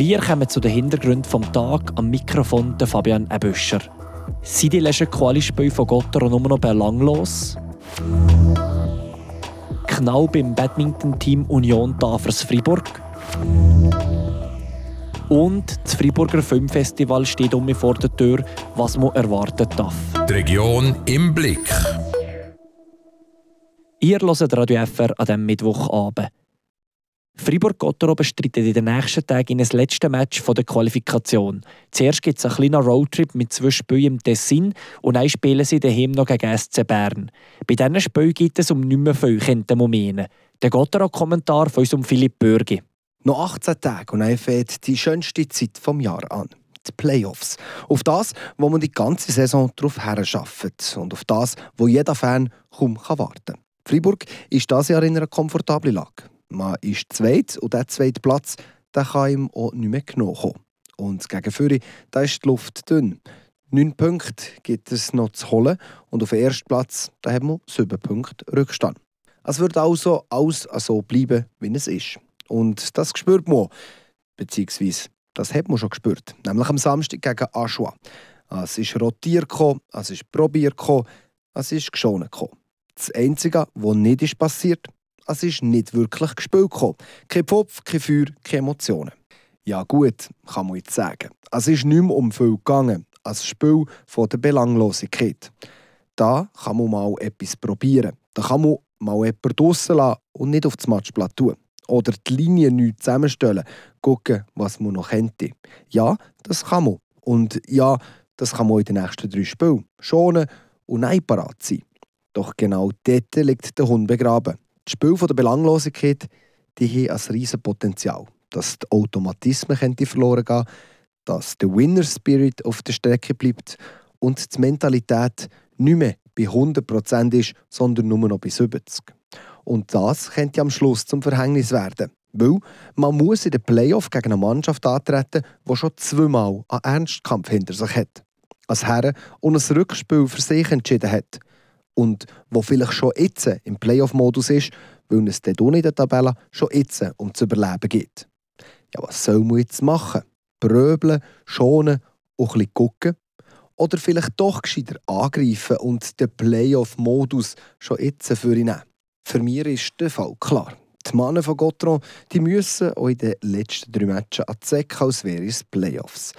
Wir kommen zu den Hintergründen vom Tag am Mikrofon der Fabian Ebüscher. Sind die letzten Quali-Spiele von Gotter nur noch belanglos? Knall beim Badminton-Team Union Tafers Fribourg? Und das Freiburger Filmfestival steht um mich vor der Tür, was man erwarten darf. Die Region im Blick. Ihr hört Radio FR an diesem Mittwochabend. Fribourg-Gottero bestreitet in den nächsten Tagen in das letzte Match der Qualifikation. Zuerst gibt es einen kleinen Roadtrip mit zwei Spielen im Tessin und dann spielen sie daheim noch gegen SC Bern. Bei diesen Spielen gibt es um nicht mehr viel, könnte man. Der Gottero-Kommentar von unserem Philipp Bürgi. Noch 18 Tage und dann fängt die schönste Zeit des Jahres an. Die Playoffs. Auf das, wo man die ganze Saison darauf herarbeitet. Und auf das, wo jeder Fan kaum warten kann. Freiburg ist dieses Jahr in einer komfortablen Lage. Man ist zweit und der zweite Platz der kann ihm auch nicht mehr genommen kommen. Und gegen Führer da ist die Luft dünn. Neun Punkte gibt es noch zu holen und auf dem ersten Platz da haben wir sieben Punkte Rückstand. Es wird also alles so bleiben, wie es ist. Und das spürt man, beziehungsweise das hat man schon gespürt, nämlich am Samstag gegen Aschua. Es ist rotiert, es ist probiert, es ist geschonen. Das Einzige, was nicht ist passiert, es ist nicht wirklich gespielt Kein Pfopf, kein Feuer, keine Emotionen. Ja gut, kann man jetzt sagen. Es ist nicht mehr um viel gegangen, als Spiel von der Belanglosigkeit. Da kann man mal etwas probieren. Da kann man mal jemanden draussen lassen und nicht auf das Matchblatt tun. Oder die Linie neu zusammenstellen, gucken, was man noch könnte. Ja, das kann man. Und ja, das kann man in den nächsten drei Spielen schonen und nein parat sein. Doch genau dort liegt der Hund begraben. Das Spiel der Belanglosigkeit die haben ein riesiges Potenzial. Dass die Automatismen verloren gehen dass der Winner Spirit auf der Strecke bleibt und die Mentalität nicht mehr bei 100% ist, sondern nur noch bei 70%. Und das könnte am Schluss zum Verhängnis werden. Weil man muss in den Playoff gegen eine Mannschaft antreten, die schon zweimal einen Ernstkampf hinter sich hat. Als Herren und ein Rückspiel für sich entschieden hat und wo vielleicht schon jetzt im Playoff-Modus ist, weil es dort in der Tabelle schon jetzt um zu überleben geht. Ja, was soll man jetzt machen? Bröbeln, schonen und ein bisschen gucken? Oder vielleicht doch gescheiter angreifen und den Playoff-Modus schon jetzt für ihn nehmen? Für mich ist der Fall klar. Die Männer von Gotron die müssen auch in den letzten drei Matches an die als wäre es Playoffs.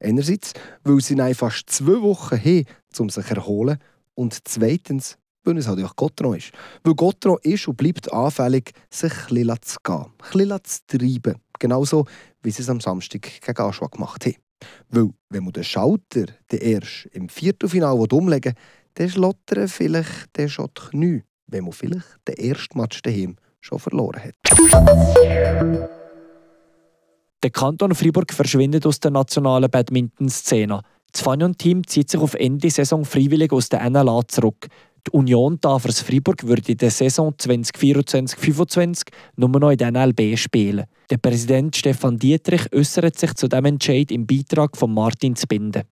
Einerseits, weil sie fast zwei Wochen haben, um sich zu erholen und zweitens, weil es halt auch Gotron ist. Weil Gotron ist und bleibt anfällig, sich ein bisschen zu gehen, ein bisschen zu treiben. Genauso, wie sie es am Samstag gegen Aschua gemacht haben. Weil, wenn man den Schalter den erst im Viertelfinale umlegen will, dann schlottern vielleicht der schon die Knie, wenn man vielleicht den ersten Match daheim schon verloren hat. Der Kanton Freiburg verschwindet aus der nationalen Badminton-Szene. Das Fanion-Team zieht sich auf Ende Saison freiwillig aus der NLA zurück. Die Union Tafers Freiburg würde in der Saison 2024-25 nur noch in der NLB spielen. Der Präsident Stefan Dietrich äußert sich zu dem Entscheid im Beitrag von Martin Zbinde.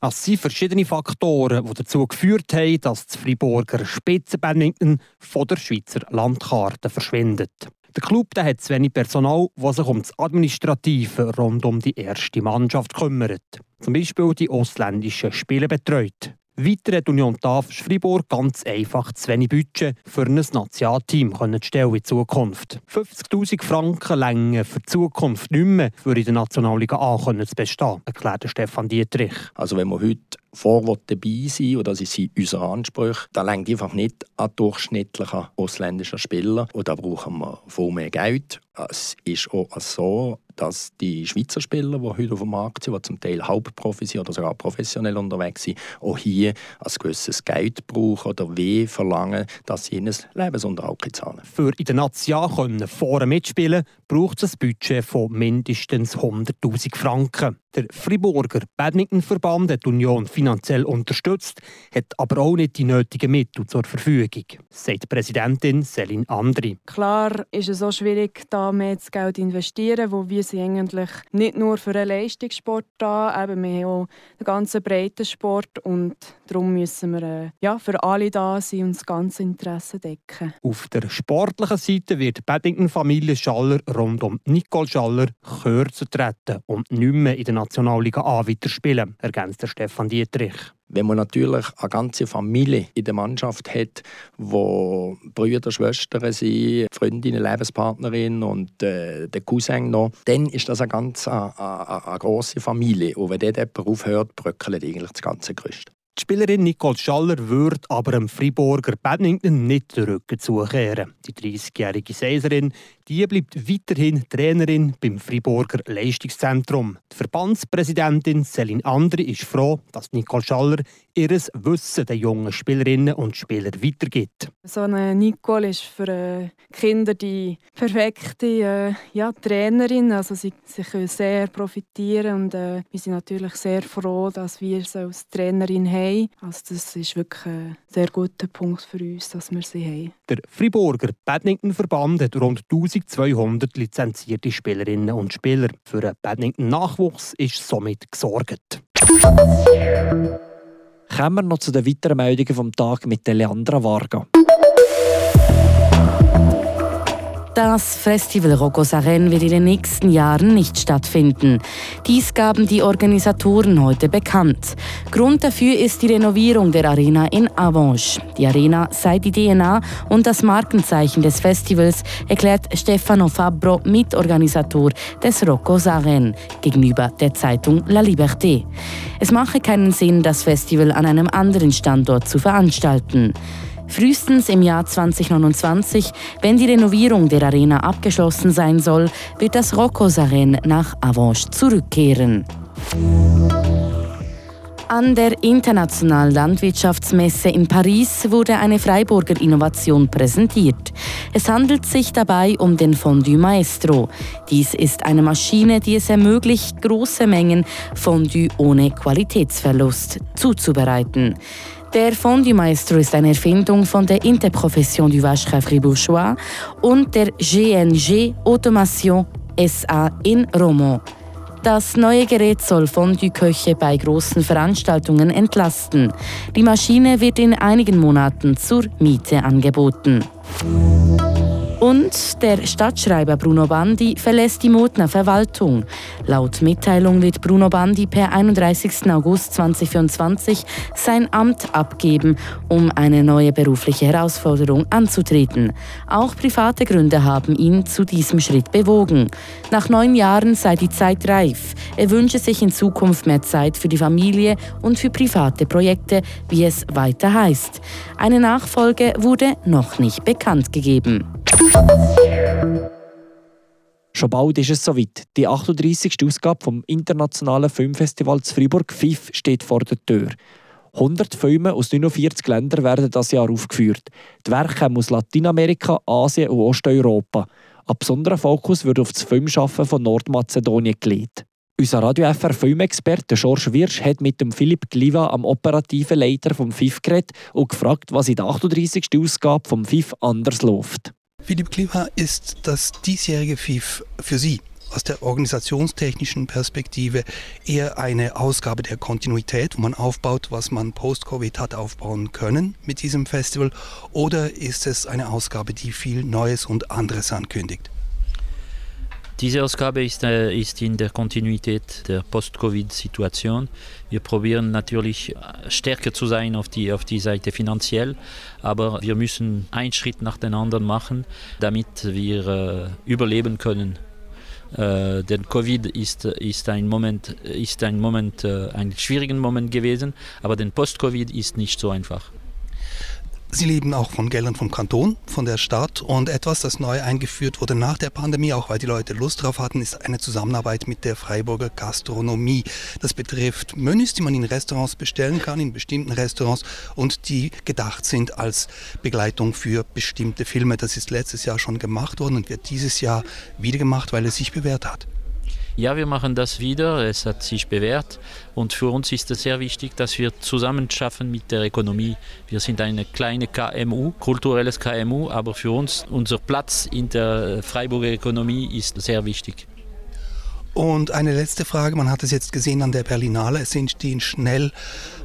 Es sind verschiedene Faktoren, die dazu geführt haben, dass das Freiburger Spitzenbadminton von der Schweizer Landkarte verschwindet. Der Club hat zu wenig Personal, das sich um das Administrative rund um die erste Mannschaft kümmert. Zum Beispiel die ausländischen Spiele betreut. Weiter hat Union Tafel Fribourg ganz einfach zu wenig Budget für ein Nationalteam zu stellen in Zukunft. 50'000 Franken länger für die Zukunft nicht mehr für in der Nationalliga A zu bestehen, erklärt Stefan Dietrich. Also wenn wir heute vor dabei sein und das ist unser Anspruch, da längt einfach nicht an durchschnittlichen ausländischen Spieler und da brauchen wir viel mehr Geld. Es ist auch so, dass die Schweizer Spieler, die heute auf dem Markt sind, die zum Teil Hauptprofi sind oder sogar professionell unterwegs sind, auch hier ein gewisses Geld brauchen oder weh verlangen, dass sie ihnen Lebensunterhalt zahlen. Für in der Nation vorne mitspielen braucht es ein Budget von mindestens 100'000 Franken. Der Friburger Badmintonverband hat die Union finanziell unterstützt, hat aber auch nicht die nötigen Mittel zur Verfügung, sagt Präsidentin Selin Andri. Klar ist es auch schwierig, da mehr Geld zu investieren, wo wir sind eigentlich nicht nur für einen Leistungssport da, eben wir haben auch einen ganz breiten Sport und darum müssen wir äh, ja, für alle da sein und das ganze Interesse decken. Auf der sportlichen Seite wird die Badminton-Familie Schaller rund um Nicole Schaller kürzer treten und nicht mehr in der Nationalliga A weiterspielen, ergänzt Stefan Dietrich. Wenn man natürlich eine ganze Familie in der Mannschaft hat, wo Brüder, Schwestern sind, Freundinnen, Lebenspartnerin und äh, der Cousin noch, dann ist das eine ganz eine, eine, eine große Familie. Und wenn dort jemand aufhört, bröckelt eigentlich das ganze Gerüst. Die Spielerin Nicole Schaller würde aber dem Friburger Badminton nicht den Rücken zukehren. Die 30-jährige Seiserin die bleibt weiterhin Trainerin beim Friburger Leistungszentrum. Die Verbandspräsidentin Celine Andri ist froh, dass Nicole Schaller ihr Wissen den jungen Spielerinnen und Spielern weitergibt. So eine Nicole ist für äh, Kinder die perfekte äh, ja, Trainerin. Also sie, sie können sehr profitieren und äh, wir sind natürlich sehr froh, dass wir sie als Trainerin haben. Also das ist wirklich ein sehr guter Punkt für uns, dass wir sie haben. Der Friburger Badmintonverband hat rund 1200 lizenzierte Spielerinnen und Spieler. Für den Badminton-Nachwuchs ist somit gesorgt. Kommen wir noch zu den weiteren Meldungen vom Tag mit Leandra Varga. Das Festival Rocosaren wird in den nächsten Jahren nicht stattfinden. Dies gaben die Organisatoren heute bekannt. Grund dafür ist die Renovierung der Arena in Avanche. Die Arena sei die DNA und das Markenzeichen des Festivals, erklärt Stefano Fabbro, Mitorganisator des Rocosaren, gegenüber der Zeitung La Liberté. Es mache keinen Sinn, das Festival an einem anderen Standort zu veranstalten. Frühestens im Jahr 2029, wenn die Renovierung der Arena abgeschlossen sein soll, wird das Rocos-Arena nach Avanche zurückkehren. An der Internationalen Landwirtschaftsmesse in Paris wurde eine Freiburger Innovation präsentiert. Es handelt sich dabei um den Fondue Maestro. Dies ist eine Maschine, die es ermöglicht, große Mengen Fondue ohne Qualitätsverlust zuzubereiten. Der Fondue Maestro ist eine Erfindung von der Interprofession du Vacherin Fribourgeois und der GNG Automation SA in Romont. Das neue Gerät soll Fondue-Köche bei großen Veranstaltungen entlasten. Die Maschine wird in einigen Monaten zur Miete angeboten. Und der Stadtschreiber Bruno Bandi verlässt die Motner Verwaltung. Laut Mitteilung wird Bruno Bandi per 31. August 2024 sein Amt abgeben, um eine neue berufliche Herausforderung anzutreten. Auch private Gründe haben ihn zu diesem Schritt bewogen. Nach neun Jahren sei die Zeit reif. Er wünsche sich in Zukunft mehr Zeit für die Familie und für private Projekte, wie es weiter heißt. Eine Nachfolge wurde noch nicht bekannt gegeben. Schon bald ist es soweit. Die 38. Ausgabe vom Internationalen Filmfestival zu Freiburg FIF steht vor der Tür. 100 Filme aus 49 Ländern werden das Jahr aufgeführt. Die Werke kommen aus Lateinamerika, Asien und Osteuropa. Ein besonderer Fokus wird auf das Filmschaffen von Nordmazedonien gelegt. Unser Radio FR Filmexperte George Wirsch hat mit dem Philipp Gliva, am operativen Leiter vom FIF, geredet und gefragt, was in der 38. Ausgabe vom FIF anders läuft. Philipp Klima ist das diesjährige FIF für Sie aus der organisationstechnischen Perspektive eher eine Ausgabe der Kontinuität, wo man aufbaut, was man post-Covid hat aufbauen können mit diesem Festival, oder ist es eine Ausgabe, die viel Neues und anderes ankündigt? Diese Ausgabe ist, äh, ist in der Kontinuität der Post-Covid-Situation. Wir probieren natürlich äh, stärker zu sein auf die, auf die Seite finanziell, aber wir müssen einen Schritt nach dem anderen machen, damit wir äh, überleben können. Äh, denn Covid ist, ist ein Moment, ist ein Moment, äh, ein schwieriger Moment gewesen, aber den Post-Covid ist nicht so einfach. Sie leben auch von Geldern vom Kanton, von der Stadt und etwas, das neu eingeführt wurde nach der Pandemie, auch weil die Leute Lust drauf hatten, ist eine Zusammenarbeit mit der Freiburger Gastronomie. Das betrifft Menüs, die man in Restaurants bestellen kann, in bestimmten Restaurants und die gedacht sind als Begleitung für bestimmte Filme. Das ist letztes Jahr schon gemacht worden und wird dieses Jahr wieder gemacht, weil es sich bewährt hat. Ja, wir machen das wieder. Es hat sich bewährt. Und für uns ist es sehr wichtig, dass wir zusammen schaffen mit der Ökonomie. Wir sind eine kleine KMU, kulturelles KMU, aber für uns unser Platz in der Freiburger Ökonomie ist sehr wichtig. Und eine letzte Frage, man hat es jetzt gesehen an der Berlinale, es entstehen schnell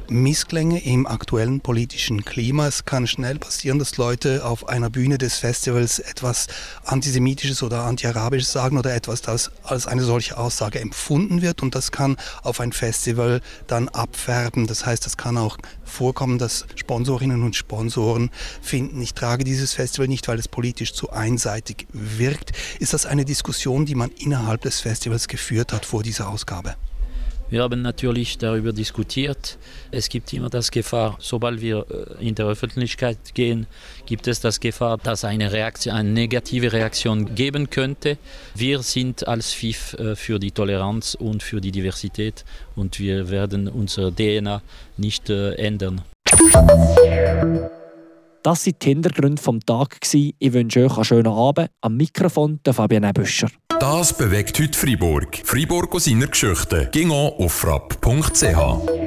Missklänge im aktuellen politischen Klima. Es kann schnell passieren, dass Leute auf einer Bühne des Festivals etwas Antisemitisches oder Antiarabisches sagen oder etwas, das als eine solche Aussage empfunden wird und das kann auf ein Festival dann abfärben. Das heißt, es kann auch vorkommen, dass Sponsorinnen und Sponsoren finden, ich trage dieses Festival nicht, weil es politisch zu einseitig wirkt. Ist das eine Diskussion, die man innerhalb des Festivals geführt hat vor dieser Ausgabe? Wir haben natürlich darüber diskutiert. Es gibt immer das Gefahr, sobald wir äh, in der Öffentlichkeit gehen, gibt es das Gefahr, dass eine, Reaktion, eine negative Reaktion geben könnte. Wir sind als FIF äh, für die Toleranz und für die Diversität und wir werden unsere DNA nicht äh, ändern. Das waren die Hintergründe vom Tag. Ich wünsche euch einen schönen Abend. Am Mikrofon der Fabian Büscher. Das bewegt heute Freiburg. Freiburg aus seiner Geschichte. Ging auf frapp.ch.